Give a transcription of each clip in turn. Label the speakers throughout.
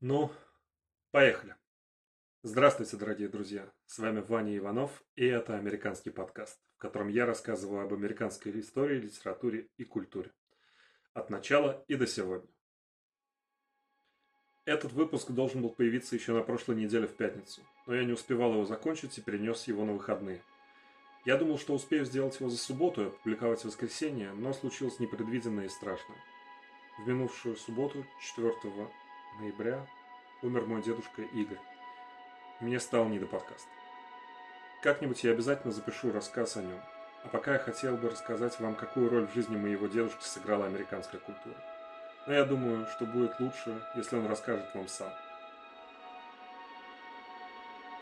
Speaker 1: Ну, поехали. Здравствуйте, дорогие друзья. С вами Ваня Иванов, и это американский подкаст, в котором я рассказываю об американской истории, литературе и культуре. От начала и до сегодня. Этот выпуск должен был появиться еще на прошлой неделе в пятницу, но я не успевал его закончить и перенес его на выходные. Я думал, что успею сделать его за субботу и опубликовать в воскресенье, но случилось непредвиденное и страшное. В минувшую субботу, 4 ноября умер мой дедушка Игорь. Мне стало не до подкаста. Как-нибудь я обязательно запишу рассказ о нем. А пока я хотел бы рассказать вам, какую роль в жизни моего дедушки сыграла американская культура. Но я думаю, что будет лучше, если он расскажет вам сам.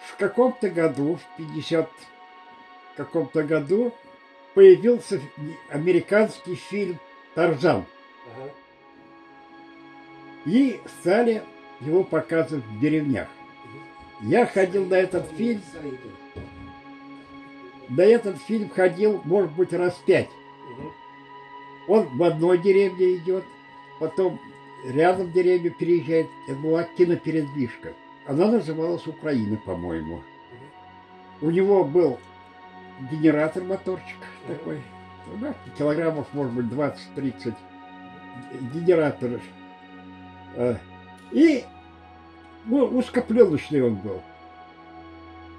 Speaker 2: В каком-то году, в 50 каком-то году, появился американский фильм «Тарзан». Ага и стали его показывать в деревнях. Я ходил на этот фильм, на этот фильм ходил, может быть, раз пять. Он в одной деревне идет, потом рядом деревню переезжает. Это была кинопередвижка. Она называлась Украина, по-моему. У него был генератор моторчик такой, да, килограммов, может быть, 20-30 генератор и ну, узкопленочный он был.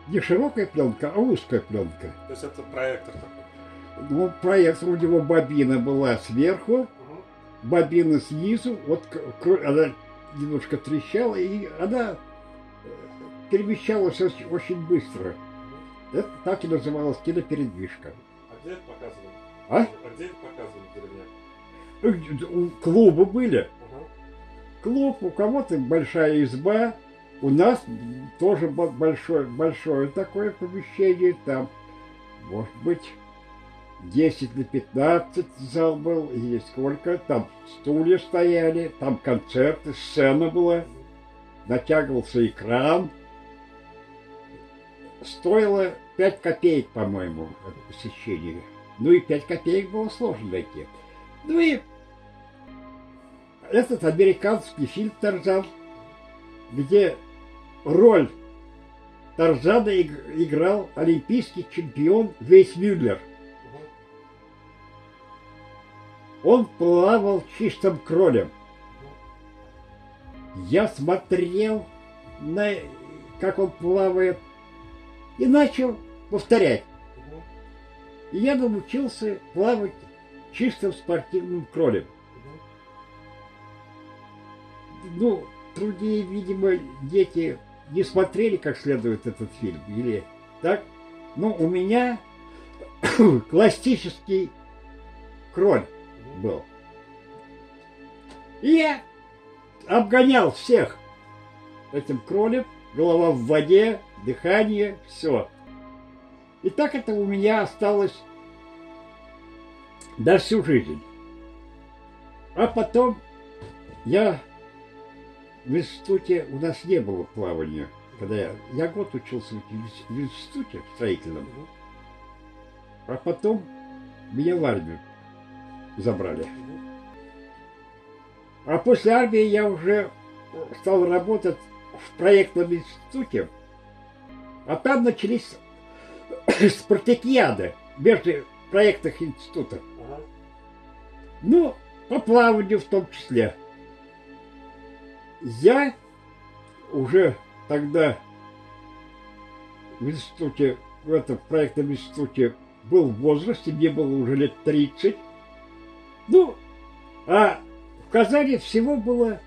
Speaker 2: Не широкая пленка, а узкая пленка.
Speaker 1: То есть это проектор такой?
Speaker 2: Ну, проектор у него бобина была сверху, угу. бобина снизу, вот она немножко трещала, и она э, перемещалась очень быстро. Это так и называлась кинопередвижка.
Speaker 1: А где это показывали?
Speaker 2: А?
Speaker 1: А где это показывали в
Speaker 2: деревнях? Клубы были клуб, у кого-то большая изба, у нас тоже большое, большое такое помещение, там, может быть, 10 на 15 зал был, или сколько, там стулья стояли, там концерты, сцена была, натягивался экран. Стоило 5 копеек, по-моему, посещение. Ну и 5 копеек было сложно найти. Ну и этот американский фильм «Тарзан», где роль Тарзана играл олимпийский чемпион Вейс Мюллер. Он плавал чистым кролем. Я смотрел на как он плавает и начал повторять. И я научился плавать чистым спортивным кролем ну, другие, видимо, дети не смотрели как следует этот фильм, или так? Ну, у меня классический кроль был. И я обгонял всех этим кролем, голова в воде, дыхание, все. И так это у меня осталось до всю жизнь. А потом я в институте у нас не было плавания. Когда я, я год учился в институте строительном, а потом меня в армию забрали. А после армии я уже стал работать в проектном институте, а там начались спартакиады между проектных институтов. Ну, по плаванию в том числе. Я уже тогда в институте, в этом проектном институте был в возрасте, мне было уже лет 30. Ну, а в Казани всего было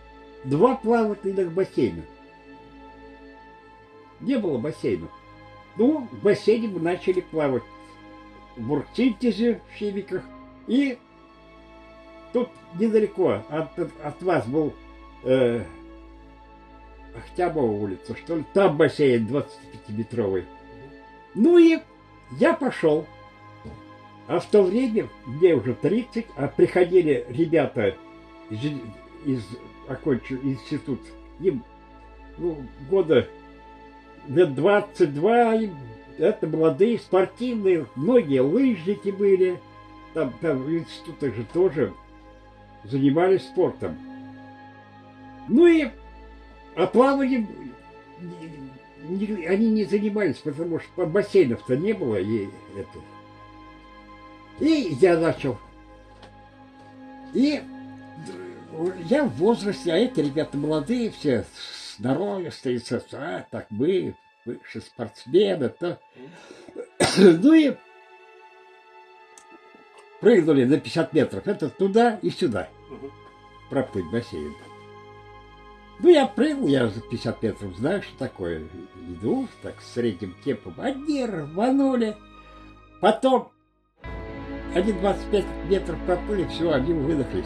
Speaker 2: два плавательных бассейна. Не было бассейна. Ну, в бассейне мы начали плавать в Бургсинтезе, в Химиках. И тут недалеко от, от вас был э, Октяброва улица, что ли. Там бассейн 25-метровый. Ну и я пошел. А в то время, мне уже 30, а приходили ребята из, из окончил институт, им ну, года лет 22, это молодые, спортивные, многие лыжники были, там, там в институтах же тоже занимались спортом. Ну и А плаванием они не занимались, потому что бассейнов-то не было. И, это. и я начал. И я в возрасте, а эти ребята молодые все, здоровье, а, так мы, выше спортсмены, то. Ну и прыгнули на 50 метров. Это туда и сюда проплыть бассейн. Ну, я прыгнул, я за 50 метров знаю, что такое. Иду так с средним темпом. Одни рванули. Потом они 25 метров проплыли, все, они выдохлись.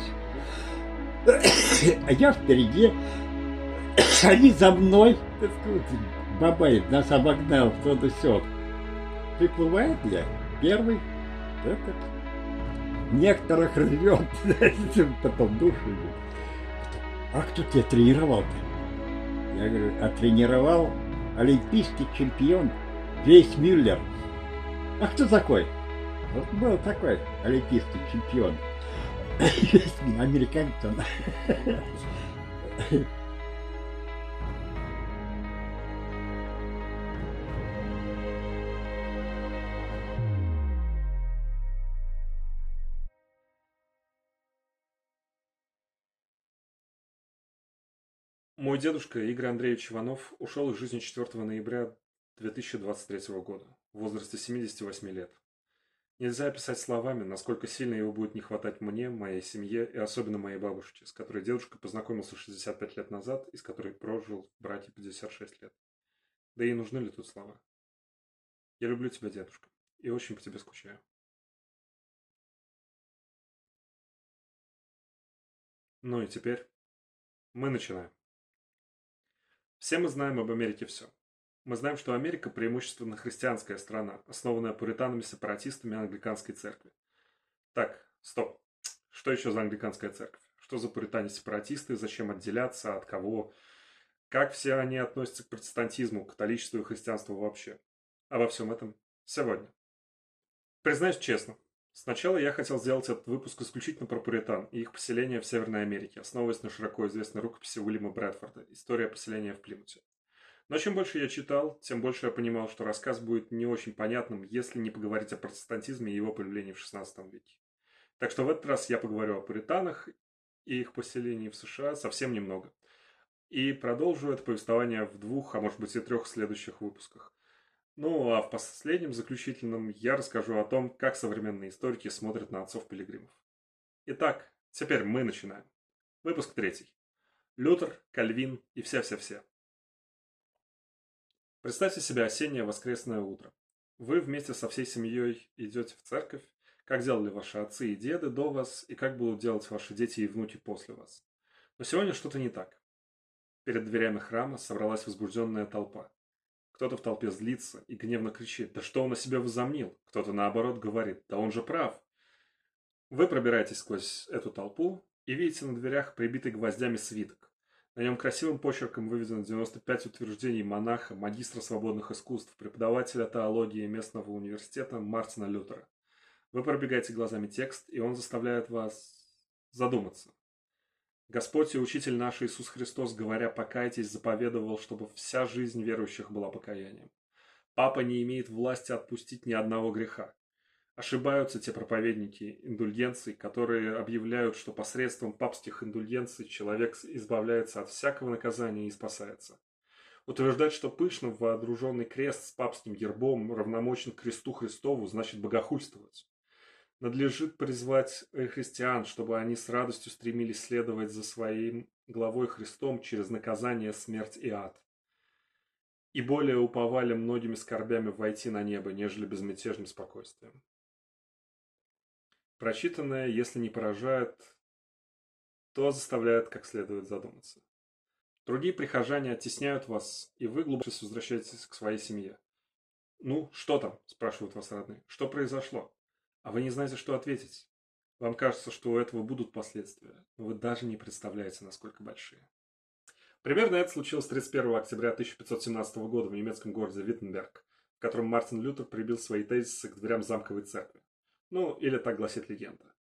Speaker 2: А я впереди, они за мной. Бабай нас обогнал, кто то все. Приплывает я, первый. Это, некоторых рвет, потом душу. А кто тебя тренировал-то? Я говорю, а тренировал олимпийский чемпион Вейс Мюллер. А кто такой? Вот был такой олимпийский чемпион. Американец он.
Speaker 1: Мой дедушка Игорь Андреевич Иванов ушел из жизни 4 ноября 2023 года в возрасте 78 лет. Нельзя описать словами, насколько сильно его будет не хватать мне, моей семье и особенно моей бабушке, с которой дедушка познакомился 65 лет назад и с которой прожил браке 56 лет. Да и нужны ли тут слова? Я люблю тебя, дедушка, и очень по тебе скучаю. Ну и теперь мы начинаем. Все мы знаем об Америке все. Мы знаем, что Америка преимущественно христианская страна, основанная пуританами-сепаратистами англиканской церкви. Так, стоп. Что еще за англиканская церковь? Что за пуритане-сепаратисты? Зачем отделяться? От кого? Как все они относятся к протестантизму, католичеству и христианству вообще? Обо всем этом сегодня. Признаюсь честно, сначала я хотел сделать этот выпуск исключительно про пуритан и их поселение в Северной Америке, основываясь на широко известной рукописи Уильяма Брэдфорда «История поселения в Плимуте». Но чем больше я читал, тем больше я понимал, что рассказ будет не очень понятным, если не поговорить о протестантизме и его появлении в XVI веке. Так что в этот раз я поговорю о пуританах и их поселении в США совсем немного. И продолжу это повествование в двух, а может быть и трех следующих выпусках. Ну, а в последнем, заключительном, я расскажу о том, как современные историки смотрят на отцов-пилигримов. Итак, теперь мы начинаем. Выпуск третий. Лютер, Кальвин и вся-вся-вся. Представьте себе осеннее воскресное утро. Вы вместе со всей семьей идете в церковь, как делали ваши отцы и деды до вас, и как будут делать ваши дети и внуки после вас. Но сегодня что-то не так. Перед дверями храма собралась возбужденная толпа. Кто-то в толпе злится и гневно кричит «Да что он о себе возомнил?» Кто-то наоборот говорит «Да он же прав!» Вы пробираетесь сквозь эту толпу и видите на дверях прибитый гвоздями свиток. На нем красивым почерком выведено 95 утверждений монаха, магистра свободных искусств, преподавателя теологии местного университета Мартина Лютера. Вы пробегаете глазами текст, и он заставляет вас задуматься. Господь и Учитель наш Иисус Христос, говоря «покайтесь», заповедовал, чтобы вся жизнь верующих была покаянием. Папа не имеет власти отпустить ни одного греха. Ошибаются те проповедники индульгенций, которые объявляют, что посредством папских индульгенций человек избавляется от всякого наказания и спасается. Утверждать, что пышно вооруженный крест с папским гербом равномочен кресту Христову, значит богохульствовать. Надлежит призвать христиан, чтобы они с радостью стремились следовать за своим главой Христом через наказание, смерть и ад. И более уповали многими скорбями войти на небо, нежели безмятежным спокойствием. Прочитанное, если не поражает, то заставляет как следует задуматься. Другие прихожане оттесняют вас, и вы глубже возвращаетесь к своей семье. «Ну, что там?» – спрашивают вас родные. «Что произошло?» А вы не знаете, что ответить. Вам кажется, что у этого будут последствия, но вы даже не представляете, насколько большие. Примерно это случилось 31 октября 1517 года в немецком городе Виттенберг, в котором Мартин Лютер прибил свои тезисы к дверям замковой церкви. Ну, или так гласит легенда.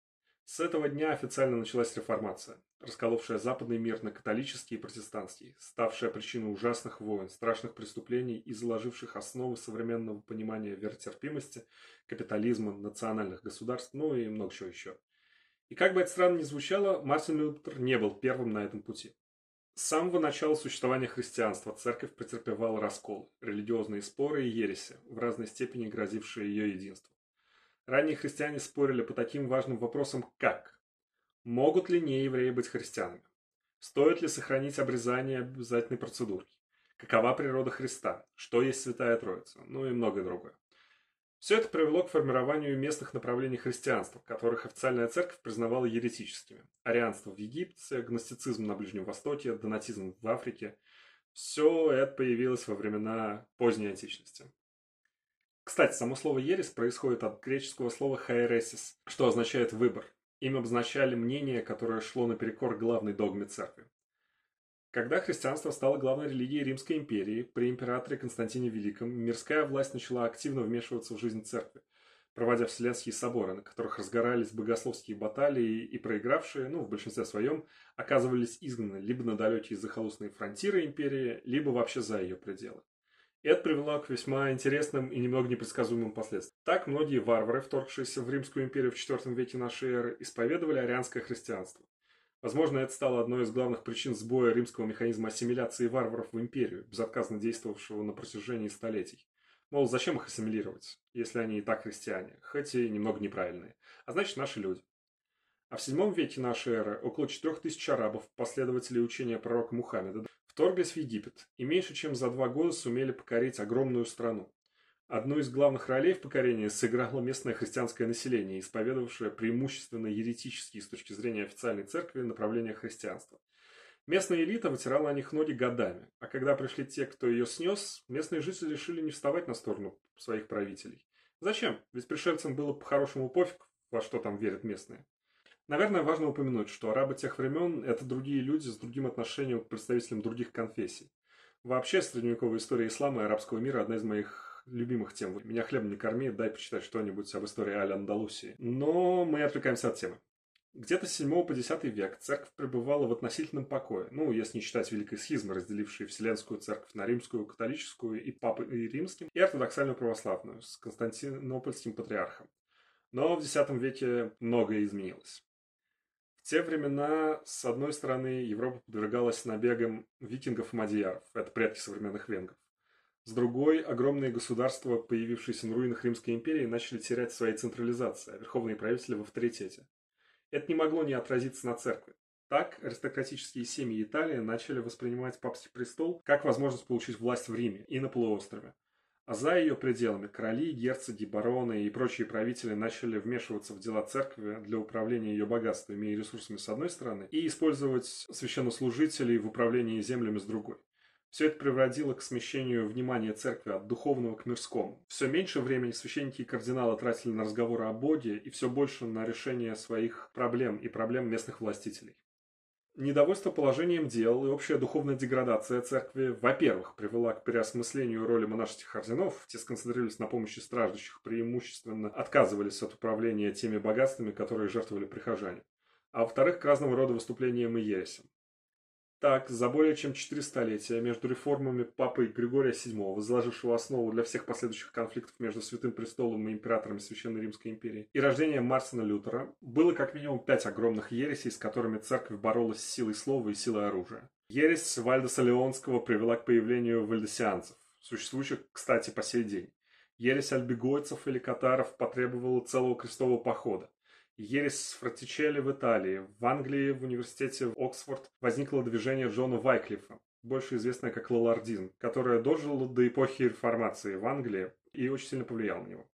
Speaker 1: С этого дня официально началась реформация, расколовшая западный мир на католический и протестантский, ставшая причиной ужасных войн, страшных преступлений и заложивших основы современного понимания веротерпимости, капитализма, национальных государств, ну и много чего еще. И как бы это странно ни звучало, Мартин Лютер не был первым на этом пути. С самого начала существования христианства церковь претерпевала расколы, религиозные споры и ереси, в разной степени грозившие ее единству. Ранние христиане спорили по таким важным вопросам, как Могут ли неевреи быть христианами? Стоит ли сохранить обрезание обязательной процедурки? Какова природа Христа? Что есть Святая Троица? Ну и многое другое. Все это привело к формированию местных направлений христианства, которых официальная церковь признавала еретическими. Арианство в Египте, гностицизм на Ближнем Востоке, донатизм в Африке. Все это появилось во времена поздней античности. Кстати, само слово «ересь» происходит от греческого слова «хаересис», что означает «выбор». Им обозначали мнение, которое шло наперекор главной догме церкви. Когда христианство стало главной религией Римской империи, при императоре Константине Великом мирская власть начала активно вмешиваться в жизнь церкви, проводя вселенские соборы, на которых разгорались богословские баталии, и проигравшие, ну, в большинстве своем, оказывались изгнаны либо на далекие захолустные фронтиры империи, либо вообще за ее пределы. Это привело к весьма интересным и немного непредсказуемым последствиям. Так многие варвары, вторгшиеся в Римскую империю в IV веке нашей эры, исповедовали арианское христианство. Возможно, это стало одной из главных причин сбоя римского механизма ассимиляции варваров в империю, безотказно действовавшего на протяжении столетий. Мол, зачем их ассимилировать, если они и так христиане, хоть и немного неправильные, а значит наши люди. А в VII веке нашей эры около 4000 арабов, последователей учения пророка Мухаммеда, вторглись в Египет и меньше чем за два года сумели покорить огромную страну. Одну из главных ролей в покорении сыграло местное христианское население, исповедовавшее преимущественно еретические с точки зрения официальной церкви направления христианства. Местная элита вытирала о них ноги годами, а когда пришли те, кто ее снес, местные жители решили не вставать на сторону своих правителей. Зачем? Ведь пришельцам было по-хорошему пофиг, во что там верят местные. Наверное, важно упомянуть, что арабы тех времен – это другие люди с другим отношением к представителям других конфессий. Вообще, средневековая история ислама и арабского мира – одна из моих любимых тем. Меня хлебом не корми, дай почитать что-нибудь об истории Аль-Андалусии. Но мы отвлекаемся от темы. Где-то с 7 по 10 век церковь пребывала в относительном покое, ну, если не считать великой схизмы, разделившей Вселенскую церковь на римскую, католическую и папы и римским, и ортодоксальную православную с Константинопольским патриархом. Но в X веке многое изменилось. В те времена, с одной стороны, Европа подвергалась набегам викингов и мадьяров, это предки современных венгров. С другой, огромные государства, появившиеся на руинах Римской империи, начали терять свои централизации, а верховные правители в авторитете. Это не могло не отразиться на церкви. Так, аристократические семьи Италии начали воспринимать папский престол как возможность получить власть в Риме и на полуострове, а за ее пределами короли, герцоги, бароны и прочие правители начали вмешиваться в дела церкви для управления ее богатствами и ресурсами с одной стороны и использовать священнослужителей в управлении землями с другой. Все это приводило к смещению внимания церкви от духовного к мирскому. Все меньше времени священники и кардиналы тратили на разговоры о Боге и все больше на решение своих проблем и проблем местных властителей. Недовольство положением дел и общая духовная деградация церкви, во-первых, привела к переосмыслению роли монашеских орденов, те сконцентрировались на помощи страждущих, преимущественно отказывались от управления теми богатствами, которые жертвовали прихожане, а во-вторых, к разного рода выступлениям и ересям. Так, за более чем четыре столетия между реформами папы Григория VII, заложившего основу для всех последующих конфликтов между Святым Престолом и императорами Священной Римской империи, и рождением Мартина Лютера, было как минимум пять огромных ересей, с которыми церковь боролась с силой слова и силой оружия. Ересь Вальдеса Леонского привела к появлению вальдесианцев, существующих, кстати, по сей день. Ересь альбегойцев или катаров потребовала целого крестового похода. Ересь Фратичелли в Италии. В Англии, в университете в Оксфорд, возникло движение Джона Вайклифа, больше известное как лалардизм, которое дожило до эпохи реформации в Англии и очень сильно повлияло на него.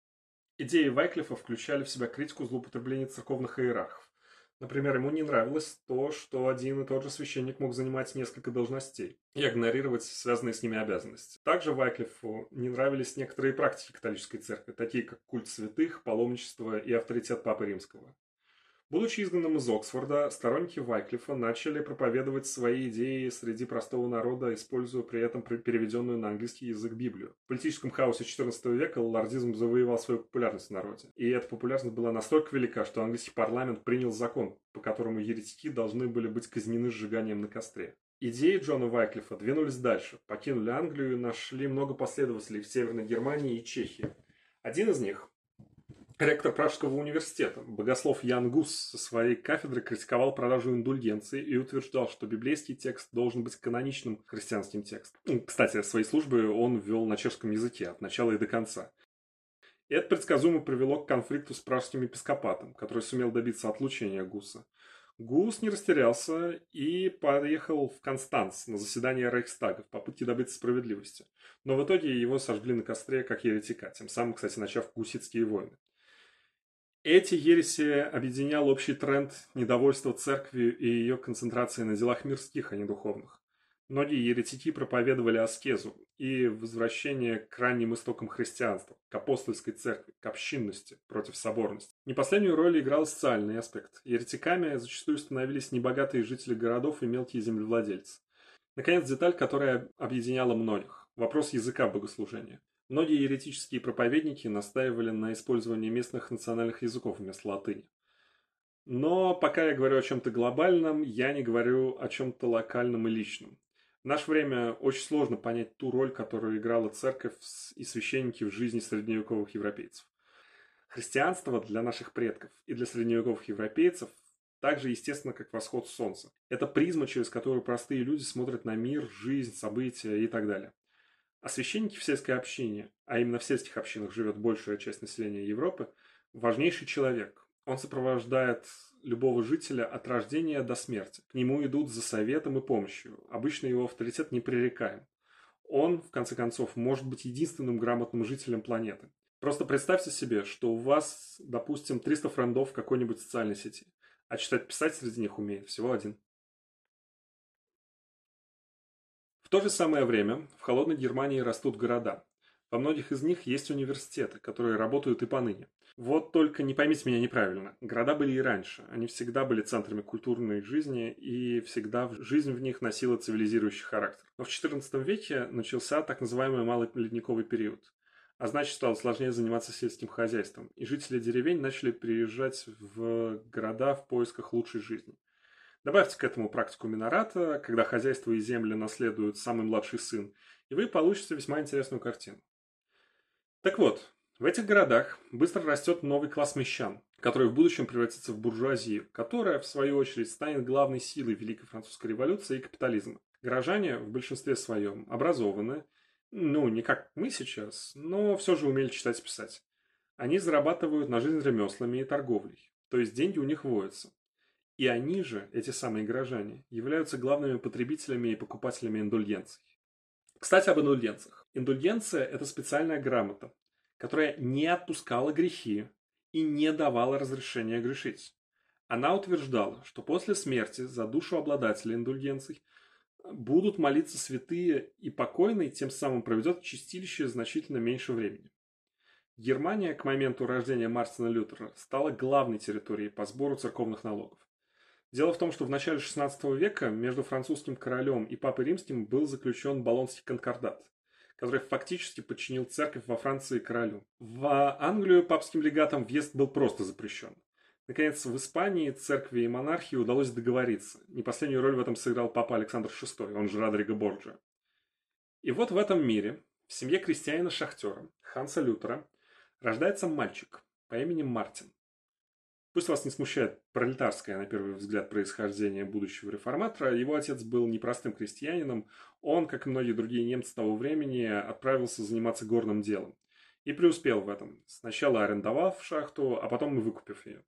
Speaker 1: Идеи Вайклифа включали в себя критику злоупотреблений церковных иерархов. Например, ему не нравилось то, что один и тот же священник мог занимать несколько должностей и игнорировать связанные с ними обязанности. Также Вайклифу не нравились некоторые практики католической церкви, такие как культ святых, паломничество и авторитет Папы Римского. Будучи изгнанным из Оксфорда, сторонники Вайклифа начали проповедовать свои идеи среди простого народа, используя при этом переведенную на английский язык Библию. В политическом хаосе XIV века лордизм завоевал свою популярность в народе. И эта популярность была настолько велика, что английский парламент принял закон, по которому еретики должны были быть казнены сжиганием на костре. Идеи Джона Вайклифа двинулись дальше, покинули Англию и нашли много последователей в Северной Германии и Чехии. Один из них, Ректор Пражского университета, богослов Ян Гус со своей кафедры критиковал продажу индульгенции и утверждал, что библейский текст должен быть каноничным христианским текстом. Кстати, свои службы он вел на чешском языке от начала и до конца. Это предсказуемо привело к конфликту с пражским епископатом, который сумел добиться отлучения Гуса. Гус не растерялся и поехал в Констанц на заседание Рейхстага в попытке добиться справедливости. Но в итоге его сожгли на костре как еретика, тем самым, кстати, начав гуситские войны. Эти ереси объединял общий тренд недовольства церкви и ее концентрации на делах мирских, а не духовных. Многие еретики проповедовали аскезу и возвращение к ранним истокам христианства, к апостольской церкви, к общинности против соборности. Не последнюю роль играл социальный аспект. Еретиками зачастую становились небогатые жители городов и мелкие землевладельцы. Наконец, деталь, которая объединяла многих – вопрос языка богослужения. Многие еретические проповедники настаивали на использовании местных национальных языков вместо латыни. Но пока я говорю о чем-то глобальном, я не говорю о чем-то локальном и личном. В наше время очень сложно понять ту роль, которую играла церковь и священники в жизни средневековых европейцев. Христианство для наших предков и для средневековых европейцев так же естественно, как восход солнца. Это призма, через которую простые люди смотрят на мир, жизнь, события и так далее. А священники в сельской общине, а именно в сельских общинах живет большая часть населения Европы, важнейший человек. Он сопровождает любого жителя от рождения до смерти. К нему идут за советом и помощью. Обычно его авторитет непререкаем. Он, в конце концов, может быть единственным грамотным жителем планеты. Просто представьте себе, что у вас, допустим, 300 френдов в какой-нибудь социальной сети, а читать-писать среди них умеет всего один. В то же самое время в холодной Германии растут города. Во многих из них есть университеты, которые работают и поныне. Вот только не поймите меня неправильно. Города были и раньше. Они всегда были центрами культурной жизни, и всегда жизнь в них носила цивилизирующий характер. Но в XIV веке начался так называемый малый ледниковый период. А значит, стало сложнее заниматься сельским хозяйством. И жители деревень начали приезжать в города в поисках лучшей жизни. Добавьте к этому практику Минората, когда хозяйство и земли наследует самый младший сын, и вы получите весьма интересную картину. Так вот, в этих городах быстро растет новый класс мещан, который в будущем превратится в буржуазию, которая, в свою очередь, станет главной силой Великой Французской революции и капитализма. Горожане в большинстве своем образованы, ну, не как мы сейчас, но все же умели читать и писать. Они зарабатывают на жизнь ремеслами и торговлей, то есть деньги у них водятся. И они же, эти самые горожане, являются главными потребителями и покупателями индульгенций. Кстати, об индульгенциях. Индульгенция – это специальная грамота, которая не отпускала грехи и не давала разрешения грешить. Она утверждала, что после смерти за душу обладателя индульгенций будут молиться святые, и покойный тем самым проведет чистилище значительно меньше времени. Германия к моменту рождения Мартина Лютера стала главной территорией по сбору церковных налогов. Дело в том, что в начале XVI века между французским королем и папой римским был заключен Болонский конкордат, который фактически подчинил церковь во Франции королю. В Англию папским легатом въезд был просто запрещен. Наконец, в Испании церкви и монархии удалось договориться. Не последнюю роль в этом сыграл папа Александр VI, он же Родриго Борджа. И вот в этом мире, в семье крестьянина-шахтера Ханса Лютера, рождается мальчик по имени Мартин. Пусть вас не смущает пролетарское, на первый взгляд, происхождение будущего реформатора, его отец был непростым крестьянином, он, как и многие другие немцы того времени, отправился заниматься горным делом. И преуспел в этом, сначала арендовав шахту, а потом и выкупив ее.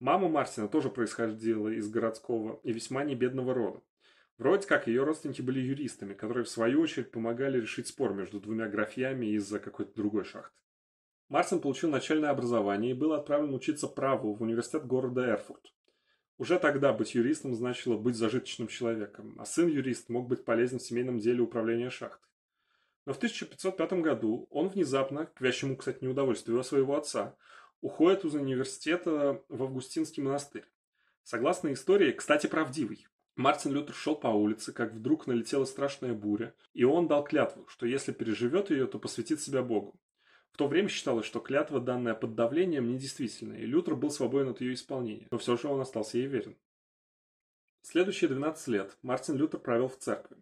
Speaker 1: Мама Мартина тоже происходила из городского и весьма небедного рода. Вроде как ее родственники были юристами, которые в свою очередь помогали решить спор между двумя графьями из-за какой-то другой шахты. Марсен получил начальное образование и был отправлен учиться праву в университет города Эрфурт. Уже тогда быть юристом значило быть зажиточным человеком, а сын-юрист мог быть полезен в семейном деле управления шахтой. Но в 1505 году он внезапно, к вящему, кстати, неудовольствию своего отца, уходит из университета в Августинский монастырь. Согласно истории, кстати, правдивой, Мартин Лютер шел по улице, как вдруг налетела страшная буря, и он дал клятву, что если переживет ее, то посвятит себя Богу. В то время считалось, что клятва, данная под давлением, недействительна, и Лютер был свободен от ее исполнения, но все же он остался ей верен. Следующие 12 лет Мартин Лютер провел в церкви,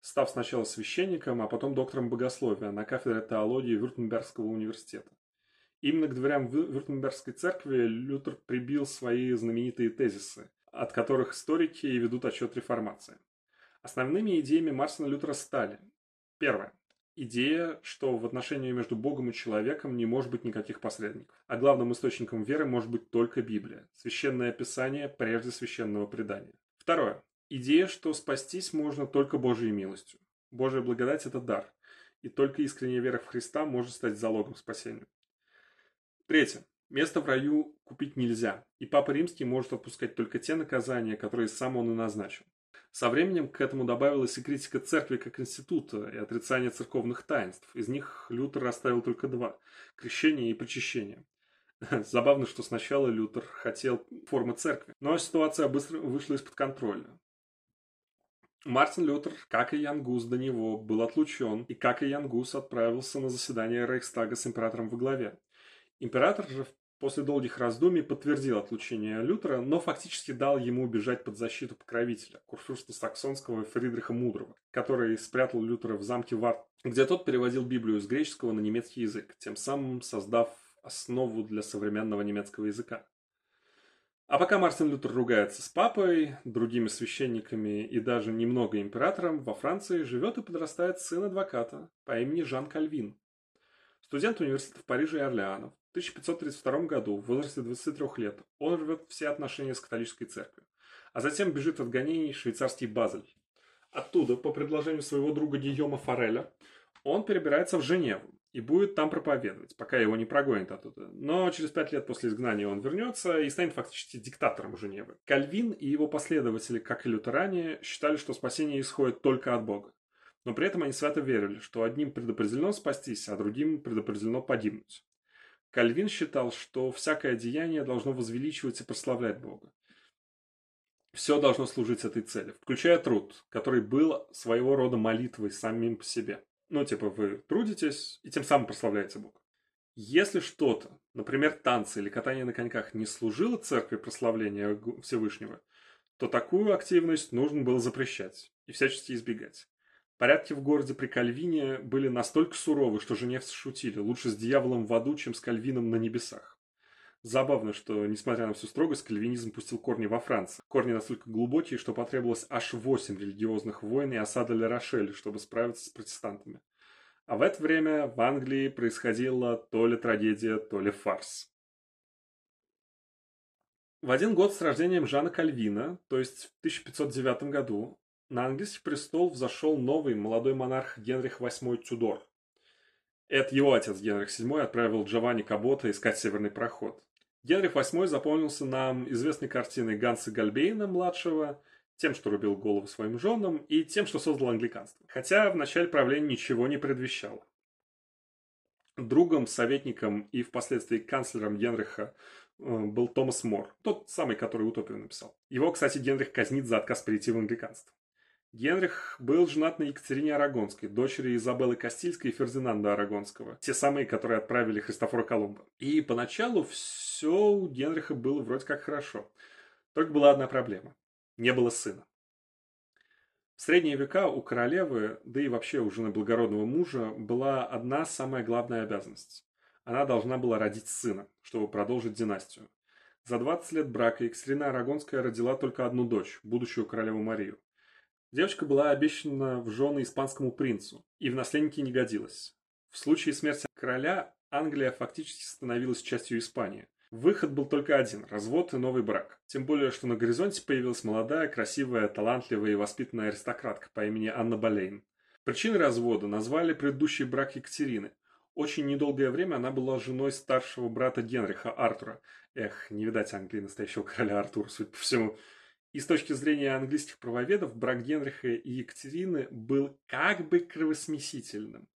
Speaker 1: став сначала священником, а потом доктором богословия на кафедре теологии Вюртембергского университета. Именно к дверям Вюртембергской церкви Лютер прибил свои знаменитые тезисы, от которых историки ведут отчет реформации. Основными идеями Мартина Лютера стали Первое идея, что в отношении между Богом и человеком не может быть никаких посредников, а главным источником веры может быть только Библия, священное писание прежде священного предания. Второе. Идея, что спастись можно только Божьей милостью. Божья благодать – это дар, и только искренняя вера в Христа может стать залогом спасения. Третье. Место в раю купить нельзя, и Папа Римский может отпускать только те наказания, которые сам он и назначил. Со временем к этому добавилась и критика церкви как института и отрицание церковных таинств. Из них Лютер оставил только два – крещение и причащение. Забавно, что сначала Лютер хотел формы церкви, но ситуация быстро вышла из-под контроля. Мартин Лютер, как и Ян Гус до него, был отлучен, и как и Ян Гус отправился на заседание Рейхстага с императором во главе. Император же после долгих раздумий подтвердил отлучение Лютера, но фактически дал ему убежать под защиту покровителя, курфюрста саксонского Фридриха Мудрого, который спрятал Лютера в замке Варт, где тот переводил Библию с греческого на немецкий язык, тем самым создав основу для современного немецкого языка. А пока Мартин Лютер ругается с папой, другими священниками и даже немного императором, во Франции живет и подрастает сын адвоката по имени Жан Кальвин. Студент университета в Париже и Орлеанов, 1532 году, в возрасте 23 лет, он рвет все отношения с католической церковью, а затем бежит от гонений в швейцарский Базель. Оттуда, по предложению своего друга Гийома Фореля, он перебирается в Женеву и будет там проповедовать, пока его не прогонят оттуда. Но через пять лет после изгнания он вернется и станет фактически диктатором Женевы. Кальвин и его последователи, как и лютеране, считали, что спасение исходит только от Бога. Но при этом они свято верили, что одним предопределено спастись, а другим предопределено погибнуть. Кальвин считал, что всякое деяние должно возвеличивать и прославлять Бога. Все должно служить этой цели, включая труд, который был своего рода молитвой самим по себе. Ну, типа, вы трудитесь и тем самым прославляете Бога. Если что-то, например, танцы или катание на коньках, не служило церкви прославления Всевышнего, то такую активность нужно было запрещать и всячески избегать. Порядки в городе при Кальвине были настолько суровы, что женевцы шутили, лучше с дьяволом в аду, чем с Кальвином на небесах. Забавно, что, несмотря на всю строгость, кальвинизм пустил корни во Франции. Корни настолько глубокие, что потребовалось аж восемь религиозных войн и осада Ле Рошель, чтобы справиться с протестантами. А в это время в Англии происходила то ли трагедия, то ли фарс. В один год с рождением Жана Кальвина, то есть в 1509 году, на английский престол взошел новый молодой монарх Генрих VIII Тюдор. Это его отец Генрих VII отправил Джованни Кабота искать северный проход. Генрих VIII запомнился нам известной картиной Ганса Гальбейна-младшего, тем, что рубил голову своим женам, и тем, что создал англиканство. Хотя в начале правления ничего не предвещало. Другом, советником и впоследствии канцлером Генриха э, был Томас Мор, тот самый, который утопию написал. Его, кстати, Генрих казнит за отказ перейти в англиканство. Генрих был женат на Екатерине Арагонской, дочери Изабеллы Кастильской и Фердинанда Арагонского, те самые, которые отправили Христофора Колумба. И поначалу все у Генриха было вроде как хорошо. Только была одна проблема. Не было сына. В средние века у королевы, да и вообще у жены благородного мужа, была одна самая главная обязанность. Она должна была родить сына, чтобы продолжить династию. За 20 лет брака Екатерина Арагонская родила только одну дочь, будущую королеву Марию. Девочка была обещана в жены испанскому принцу и в наследники не годилась. В случае смерти короля Англия фактически становилась частью Испании. Выход был только один – развод и новый брак. Тем более, что на горизонте появилась молодая, красивая, талантливая и воспитанная аристократка по имени Анна Болейн. Причиной развода назвали предыдущий брак Екатерины. Очень недолгое время она была женой старшего брата Генриха Артура. Эх, не видать Англии настоящего короля Артура, судя по всему. И с точки зрения английских правоведов, брак Генриха и Екатерины был как бы кровосмесительным.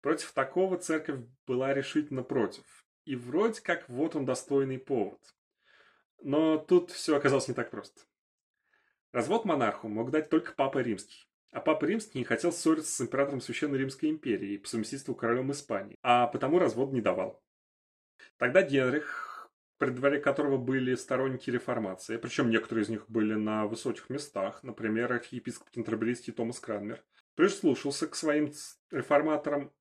Speaker 1: Против такого церковь была решительно против. И вроде как вот он достойный повод. Но тут все оказалось не так просто. Развод монарху мог дать только Папа Римский. А Папа Римский не хотел ссориться с императором Священной Римской империи по совместительству королем Испании, а потому развод не давал. Тогда Генрих, при дворе которого были сторонники реформации, причем некоторые из них были на высоких местах, например, архиепископ Кентерберийский Томас Кранмер, прислушался к своим реформаторам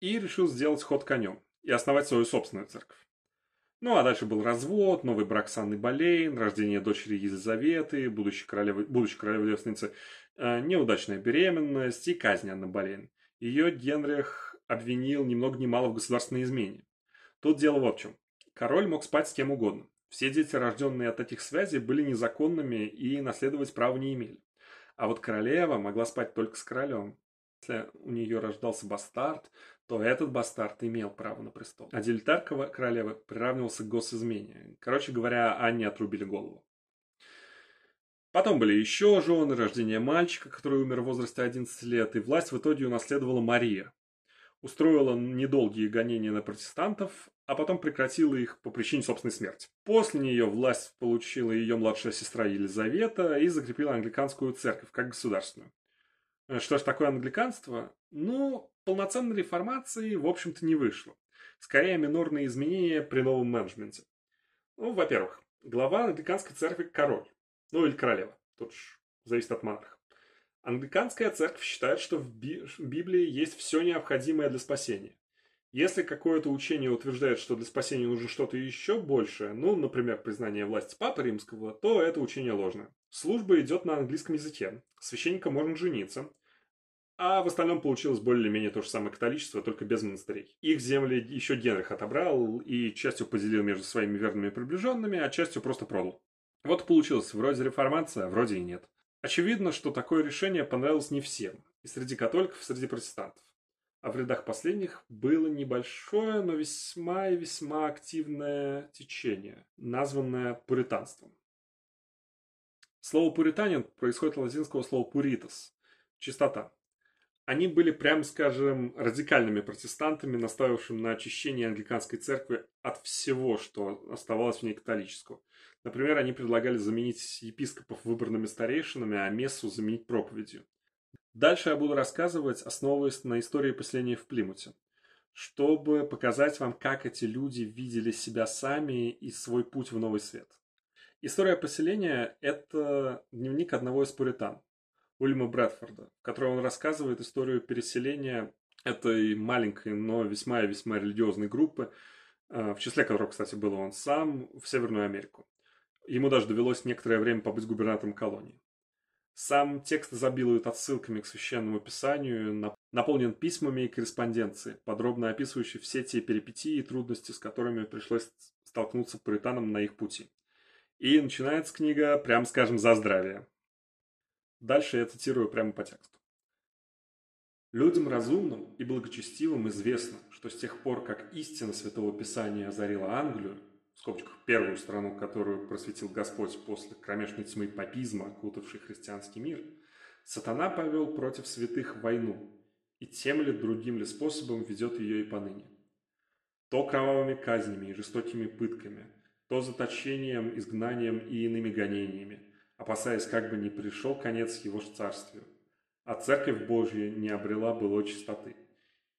Speaker 1: и решил сделать ход конем и основать свою собственную церковь. Ну, а дальше был развод, новый брак с Анной Болейн, рождение дочери Елизаветы, будущей королевы, будущей королевы девственницы, э, неудачная беременность и казнь Анны Болейн. Ее Генрих обвинил ни много ни мало в государственной измене. Тут дело в чем. Король мог спать с кем угодно. Все дети, рожденные от этих связей, были незаконными и наследовать права не имели. А вот королева могла спать только с королем. Если у нее рождался бастард, то этот бастард имел право на престол. А дилетар королевы приравнивался к госизмене. Короче говоря, Анне отрубили голову. Потом были еще жены, рождение мальчика, который умер в возрасте 11 лет, и власть в итоге унаследовала Мария. Устроила недолгие гонения на протестантов, а потом прекратила их по причине собственной смерти. После нее власть получила ее младшая сестра Елизавета и закрепила англиканскую церковь как государственную. Э, что же такое англиканство? Ну, полноценной реформации, в общем-то, не вышло. Скорее, минорные изменения при новом менеджменте. Ну, во-первых, глава англиканской церкви – король. Ну, или королева. Тут же зависит от монарха. Англиканская церковь считает, что в Библии есть все необходимое для спасения. Если какое-то учение утверждает, что для спасения нужно что-то еще большее, ну, например, признание власти Папы Римского, то это учение ложное. Служба идет на английском языке, священника можно жениться, а в остальном получилось более-менее то же самое католичество, только без монастырей. Их земли еще Генрих отобрал и частью поделил между своими верными приближенными, а частью просто продал. Вот получилось, вроде реформация, вроде и нет. Очевидно, что такое решение понравилось не всем, и среди католиков, и среди протестантов а в рядах последних было небольшое, но весьма и весьма активное течение, названное пуританством. Слово «пуританин» происходит от латинского слова «пуритас» – чистота. Они были, прямо скажем, радикальными протестантами, настаивавшими на очищении англиканской церкви от всего, что оставалось в ней католического. Например, они предлагали заменить епископов выбранными старейшинами, а мессу заменить проповедью. Дальше я буду рассказывать, основываясь на истории поселения в Плимуте, чтобы показать вам, как эти люди видели себя сами и свой путь в новый свет. История поселения – это дневник одного из пуритан, Уильяма Брэдфорда, в котором он рассказывает историю переселения этой маленькой, но весьма и весьма религиозной группы, э, в числе которых, кстати, был он сам, в Северную Америку. Ему даже довелось некоторое время побыть губернатором колонии. Сам текст изобилует отсылками к священному писанию, наполнен письмами и корреспонденцией, подробно описывающей все те перипетии и трудности, с которыми пришлось столкнуться пуританам на их пути. И начинается книга, прям скажем, за здравие. Дальше я цитирую прямо по тексту. Людям разумным и благочестивым известно, что с тех пор, как истина Святого Писания озарила Англию, скобочках, первую страну, которую просветил Господь после кромешной тьмы папизма, окутавшей христианский мир, сатана повел против святых войну, и тем ли другим ли способом ведет ее и поныне. То кровавыми казнями и жестокими пытками, то заточением, изгнанием и иными гонениями, опасаясь, как бы не пришел конец его царствию. А Церковь Божья не обрела былой чистоты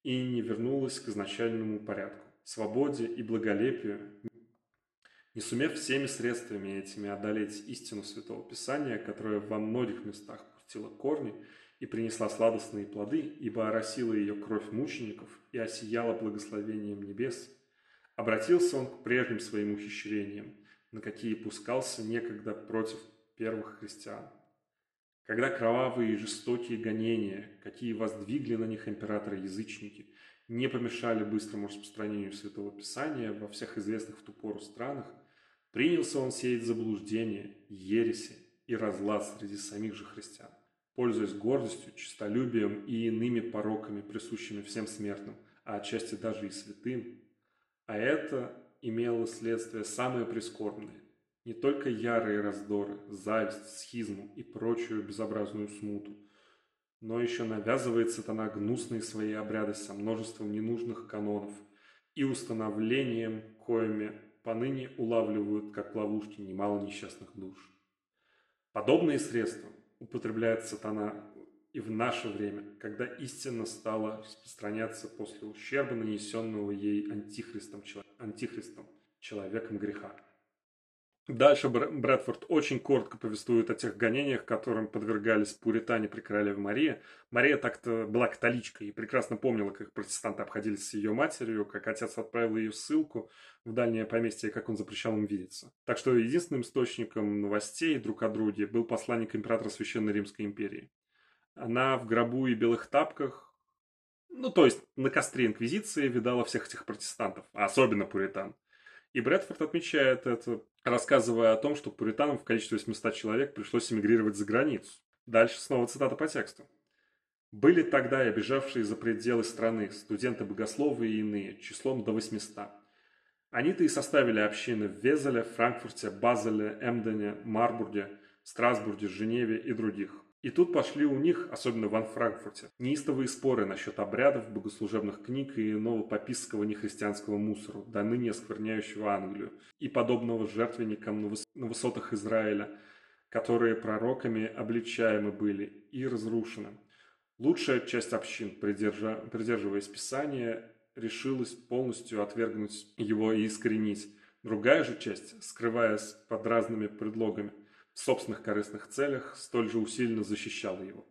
Speaker 1: и не вернулась к изначальному порядку, свободе и благолепию, не сумев всеми средствами этими одолеть истину Святого Писания, которая во многих местах пустила корни и принесла сладостные плоды, ибо оросила ее кровь мучеников и осияла благословением небес, обратился он к прежним своим ухищрениям, на какие пускался некогда против первых христиан. Когда кровавые и жестокие гонения, какие воздвигли на них императоры-язычники, не помешали быстрому распространению Святого Писания во всех известных в ту пору странах – Принялся он сеять заблуждение, ереси и разлад среди самих же христиан, пользуясь гордостью, честолюбием и иными пороками, присущими всем смертным, а отчасти даже и святым. А это имело следствие самое прискорбное. Не только ярые раздоры, зависть, схизму и прочую безобразную смуту, но еще навязывает сатана гнусные свои обряды со множеством ненужных канонов и установлением, коими поныне улавливают как ловушки немало несчастных душ. Подобные средства употребляет сатана и в наше время, когда истина стала распространяться после ущерба, нанесенного ей антихристом, антихристом человеком греха. Дальше Брэдфорд очень коротко повествует о тех гонениях, которым подвергались пуритане при королеве Марии. Мария так-то была католичкой и прекрасно помнила, как протестанты обходились с ее матерью, как отец отправил ее ссылку в дальнее поместье, как он запрещал им видеться. Так что единственным источником новостей друг о друге был посланник императора Священной Римской империи. Она в гробу и белых тапках, ну то есть на костре Инквизиции видала всех этих протестантов, а особенно пуритан. И Брэдфорд отмечает это, рассказывая о том, что пуританам в количестве 800 человек пришлось эмигрировать за границу. Дальше снова цитата по тексту. «Были тогда и обижавшие за пределы страны студенты-богословы и иные, числом до 800. Они-то и составили общины в Везеле, Франкфурте, Базеле, Эмдене, Марбурге, Страсбурге, Женеве и других. И тут пошли у них, особенно в Анфранкфурте, неистовые споры насчет обрядов, богослужебных книг и иного пописского нехристианского мусора, до ныне оскверняющего Англию, и подобного жертвенникам на, выс- на высотах Израиля, которые пророками обличаемы были и разрушены. Лучшая часть общин, придержа, придерживаясь Писания, решилась полностью отвергнуть его и искоренить. Другая же часть, скрываясь под разными предлогами – собственных корыстных целях столь же усиленно защищала его.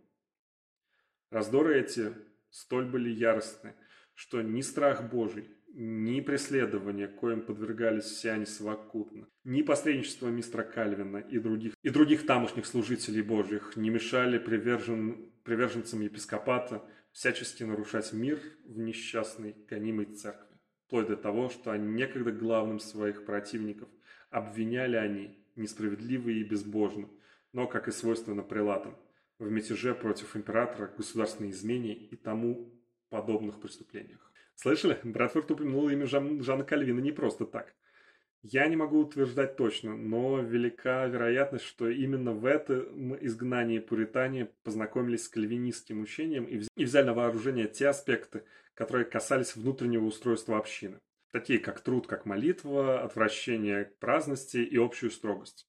Speaker 1: Раздоры эти столь были яростны, что ни страх Божий, ни преследование, коим подвергались все они совокупно, ни посредничество мистера Кальвина и других, и других тамошних служителей Божьих не мешали привержен, приверженцам епископата всячески нарушать мир в несчастной гонимой церкви, вплоть до того, что они некогда главным своих противников обвиняли они несправедливо и безбожно, но, как и свойственно прилатам, в мятеже против императора, государственной измене и тому подобных преступлениях. Слышали? Брэдфорд упомянул имя Жан, Жана Кальвина не просто так. Я не могу утверждать точно, но велика вероятность, что именно в этом изгнании пуритане познакомились с кальвинистским учением и взяли на вооружение те аспекты, которые касались внутреннего устройства общины такие как труд, как молитва, отвращение к праздности и общую строгость.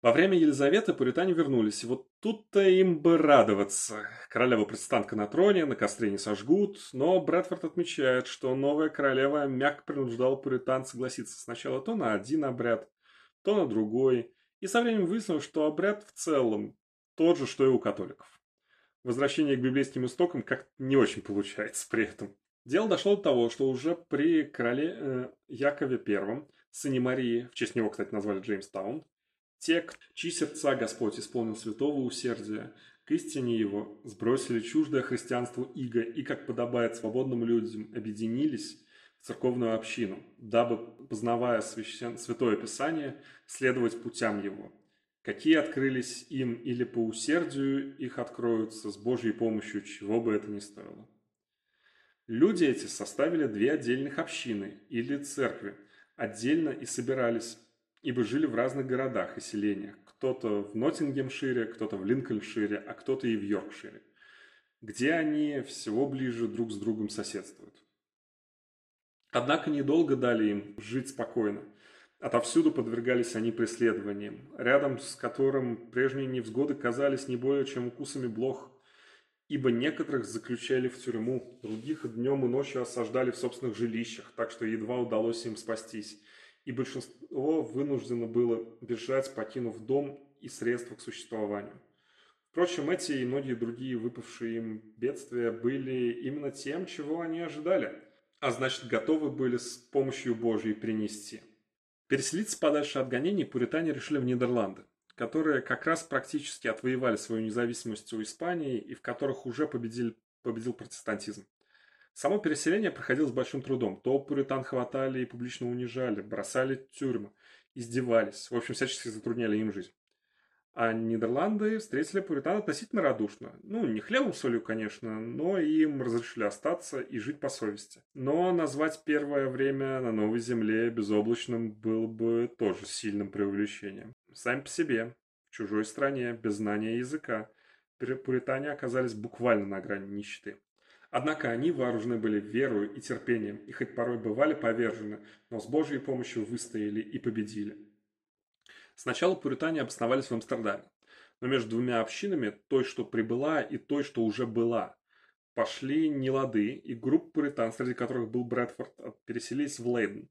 Speaker 1: Во время Елизаветы пуритане вернулись, и вот тут-то им бы радоваться. Королева протестантка на троне, на костре не сожгут, но Брэдфорд отмечает, что новая королева мягко принуждала пуритан согласиться сначала то на один обряд, то на другой, и со временем выяснилось, что обряд в целом тот же, что и у католиков. Возвращение к библейским истокам как-то не очень получается при этом. Дело дошло до того, что уже при короле э, Якове I, сыне Марии, в честь него, кстати, назвали Джеймстаун, те, чьи сердца Господь исполнил святого усердия, к истине его сбросили чуждое христианству иго и, как подобает свободным людям, объединились в церковную общину, дабы, познавая священ... Святое Писание, следовать путям его. Какие открылись им или по усердию их откроются с Божьей помощью, чего бы это ни стоило. Люди эти составили две отдельных общины или церкви, отдельно и собирались, ибо жили в разных городах и селениях. Кто-то в Ноттингемшире, кто-то в Линкольншире, а кто-то и в Йоркшире, где они всего ближе друг с другом соседствуют. Однако недолго дали им жить спокойно. Отовсюду подвергались они преследованиям, рядом с которым прежние невзгоды казались не более чем укусами блох – ибо некоторых заключали в тюрьму, других днем и ночью осаждали в собственных жилищах, так что едва удалось им спастись, и большинство вынуждено было бежать, покинув дом и средства к существованию. Впрочем, эти и многие другие выпавшие им бедствия были именно тем, чего они ожидали, а значит, готовы были с помощью Божьей принести. Переселиться подальше от гонений пуритане решили в Нидерланды которые как раз практически отвоевали свою независимость у Испании и в которых уже победил, победил протестантизм. Само переселение проходило с большим трудом. То пуритан хватали и публично унижали, бросали тюрьмы, издевались, в общем, всячески затрудняли им жизнь. А Нидерланды встретили пуритан относительно радушно. Ну, не хлебом солью, конечно, но им разрешили остаться и жить по совести. Но назвать первое время на новой земле безоблачным было бы тоже сильным преувеличением. Сами по себе, в чужой стране, без знания языка, пуритане оказались буквально на грани нищеты. Однако они вооружены были верою и терпением, и хоть порой бывали повержены, но с Божьей помощью выстояли и победили. Сначала пуритане обосновались в Амстердаме, но между двумя общинами, той, что прибыла, и той, что уже была, пошли нелады, и группа пуритан, среди которых был Брэдфорд, переселились в Лейден.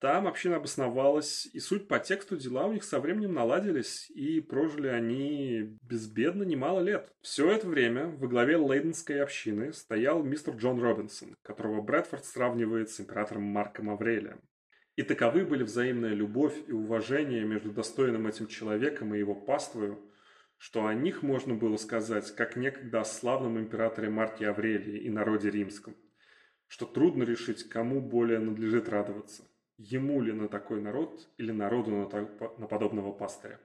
Speaker 1: Там община обосновалась, и суть по тексту дела у них со временем наладились, и прожили они безбедно немало лет. Все это время во главе Лейденской общины стоял мистер Джон Робинсон, которого Брэдфорд сравнивает с императором Марком Аврелием. И таковы были взаимная любовь и уважение между достойным этим человеком и его паствою, что о них можно было сказать, как некогда о славном императоре Марке Аврелии и народе римском, что трудно решить, кому более надлежит радоваться ему ли на такой народ или народу на, так, на подобного пастыря.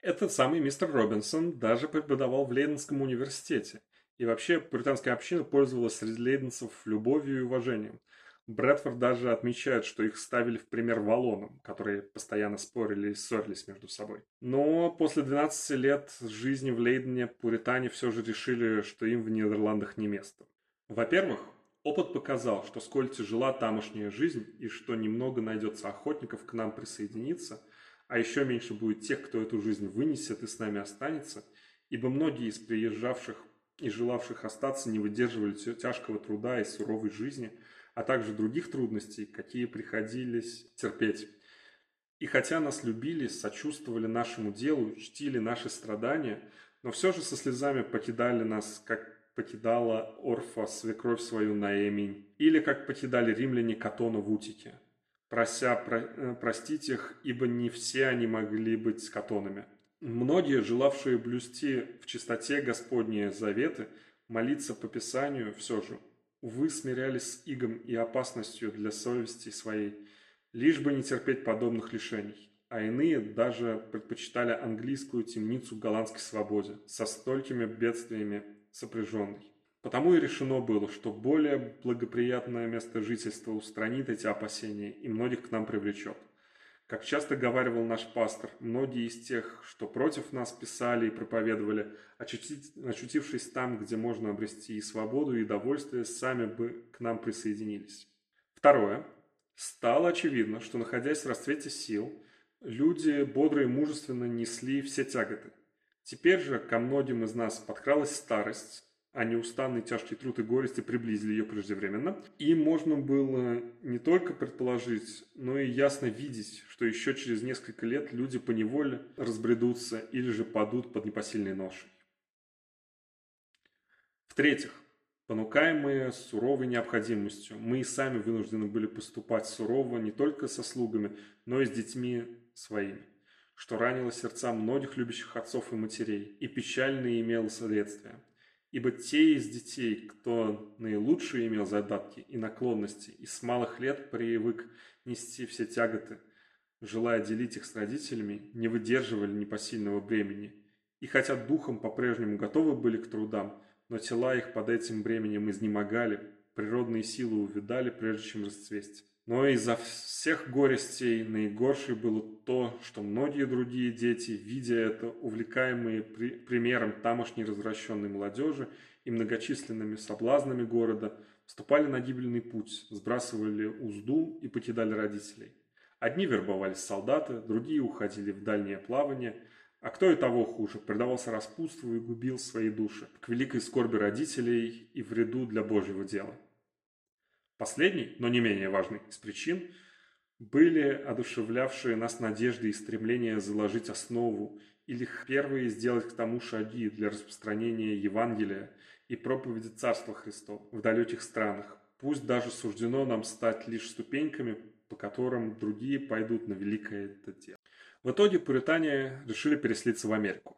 Speaker 1: Этот самый мистер Робинсон даже преподавал в Лейденском университете, и вообще британская община пользовалась среди лейденцев любовью и уважением. Брэдфорд даже отмечает, что их ставили в пример валонам, которые постоянно спорили и ссорились между собой. Но после 12 лет жизни в Лейдене пуритане все же решили, что им в Нидерландах не место. Во-первых, Опыт показал, что сколь тяжела тамошняя жизнь и что немного найдется охотников к нам присоединиться, а еще меньше будет тех, кто эту жизнь вынесет и с нами останется, ибо многие из приезжавших и желавших остаться не выдерживали тяжкого труда и суровой жизни, а также других трудностей, какие приходились терпеть. И хотя нас любили, сочувствовали нашему делу, чтили наши страдания, но все же со слезами покидали нас, как покидала Орфа свекровь свою Наэминь, или как покидали римляне Катона в Утике, прося про, э, простить их, ибо не все они могли быть катонами. Многие, желавшие блюсти в чистоте Господние заветы, молиться по Писанию все же, увы, смирялись с игом и опасностью для совести своей, лишь бы не терпеть подобных лишений а иные даже предпочитали английскую темницу голландской свободе со столькими бедствиями сопряженный. Потому и решено было, что более благоприятное место жительства устранит эти опасения и многих к нам привлечет. Как часто говаривал наш пастор, многие из тех, что против нас писали и проповедовали, очутившись там, где можно обрести и свободу, и довольствие, сами бы к нам присоединились. Второе. Стало очевидно, что, находясь в расцвете сил, люди бодро и мужественно несли все тяготы, Теперь же ко многим из нас подкралась старость, а неустанный тяжкий труд и горести приблизили ее преждевременно. И можно было не только предположить, но и ясно видеть, что еще через несколько лет люди поневоле разбредутся или же падут под непосильной ношей. В-третьих, понукаемые суровой необходимостью, мы и сами вынуждены были поступать сурово не только со слугами, но и с детьми своими что ранило сердца многих любящих отцов и матерей и печально имело следствия. Ибо те из детей, кто наилучшие имел задатки и наклонности, и с малых лет привык нести все тяготы, желая делить их с родителями, не выдерживали непосильного бремени. И хотя духом по-прежнему готовы были к трудам, но тела их под этим бременем изнемогали, природные силы увидали, прежде чем расцвесть. Но из-за всех горестей наигоршей было то, что многие другие дети, видя это, увлекаемые при, примером тамошней развращенной молодежи и многочисленными соблазнами города, вступали на гибельный путь, сбрасывали узду и покидали родителей. Одни вербовались солдаты, другие уходили в дальнее плавание, а кто и того хуже, предавался распутству и губил свои души к великой скорби родителей и вреду для Божьего дела. Последний, но не менее важный из причин, были одушевлявшие нас надежды и стремление заложить основу или первые сделать к тому шаги для распространения Евангелия и проповеди Царства Христова в далеких странах. Пусть даже суждено нам стать лишь ступеньками, по которым другие пойдут на великое это дело. В итоге пуритане решили переселиться в Америку.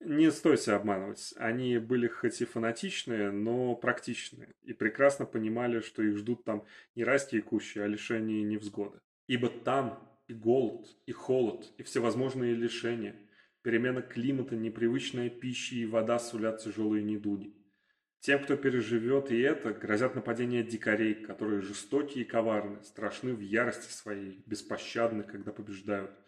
Speaker 1: Не стоит себя обманывать. Они были хоть и фанатичные, но практичные. И прекрасно понимали, что их ждут там не райские кущи, а лишения и невзгоды. Ибо там и голод, и холод, и всевозможные лишения, перемена климата, непривычная пища и вода сулят тяжелые недуги. Тем, кто переживет и это, грозят нападения дикарей, которые жестокие и коварны, страшны в ярости своей, беспощадны, когда побеждают –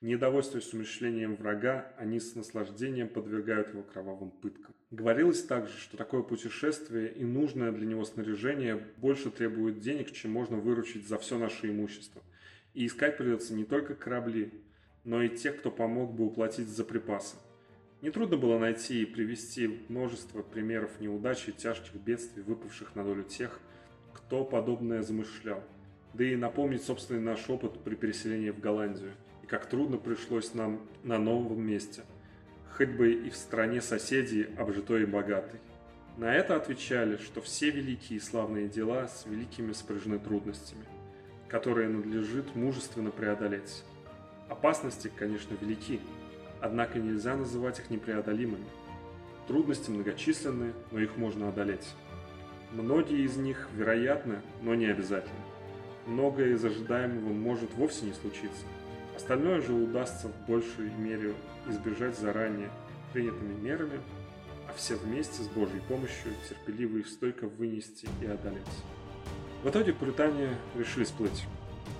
Speaker 1: Недовольствуясь умерщвлением врага, они с наслаждением подвергают его кровавым пыткам. Говорилось также, что такое путешествие и нужное для него снаряжение больше требует денег, чем можно выручить за все наше имущество. И искать придется не только корабли, но и тех, кто помог бы уплатить за припасы. Нетрудно было найти и привести множество примеров неудач и тяжких бедствий, выпавших на долю тех, кто подобное замышлял. Да и напомнить собственный наш опыт при переселении в Голландию – как трудно пришлось нам на новом месте, хоть бы и в стране соседей, обжитой и богатой. На это отвечали, что все великие и славные дела с великими спряжены трудностями, которые надлежит мужественно преодолеть. Опасности, конечно, велики, однако нельзя называть их непреодолимыми. Трудности многочисленны, но их можно одолеть. Многие из них вероятны, но не обязательно. Многое из ожидаемого может вовсе не случиться – Остальное же удастся в большей мере избежать заранее принятыми мерами, а все вместе с Божьей помощью терпеливо и стойко вынести и одолеть. В итоге Британия решили сплыть.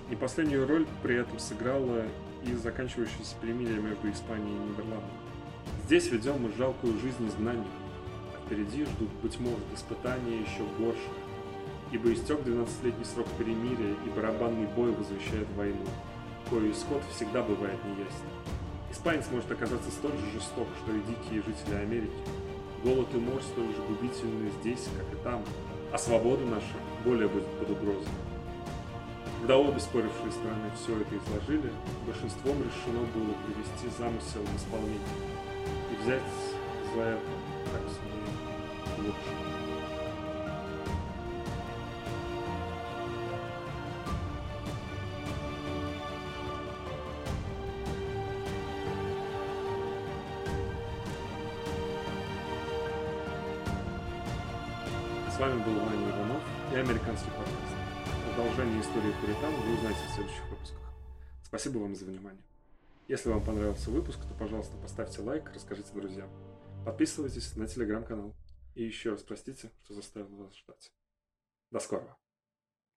Speaker 1: Не последнюю роль при этом сыграла и заканчивающаяся перемирие между Испанией и Нидерландами. Здесь ведем мы жалкую жизнь изгнания, а впереди ждут, быть может, испытания еще горше, ибо истек 12-летний срок перемирия и барабанный бой возвещает войну кой исход всегда бывает неясен. Испанец может оказаться столь же жесток, что и дикие жители Америки. Голод и мор столь же губительны здесь, как и там, а свобода наша более будет под угрозой. Когда обе спорившие страны все это изложили, большинством решено было привести замысел в исполнение и взять за это, так себе, лучше. Пуритан вы узнаете в следующих выпусках. Спасибо вам за внимание. Если вам понравился выпуск, то, пожалуйста, поставьте лайк, расскажите друзьям. Подписывайтесь на телеграм-канал. И еще раз простите, что заставил вас ждать. До скорого.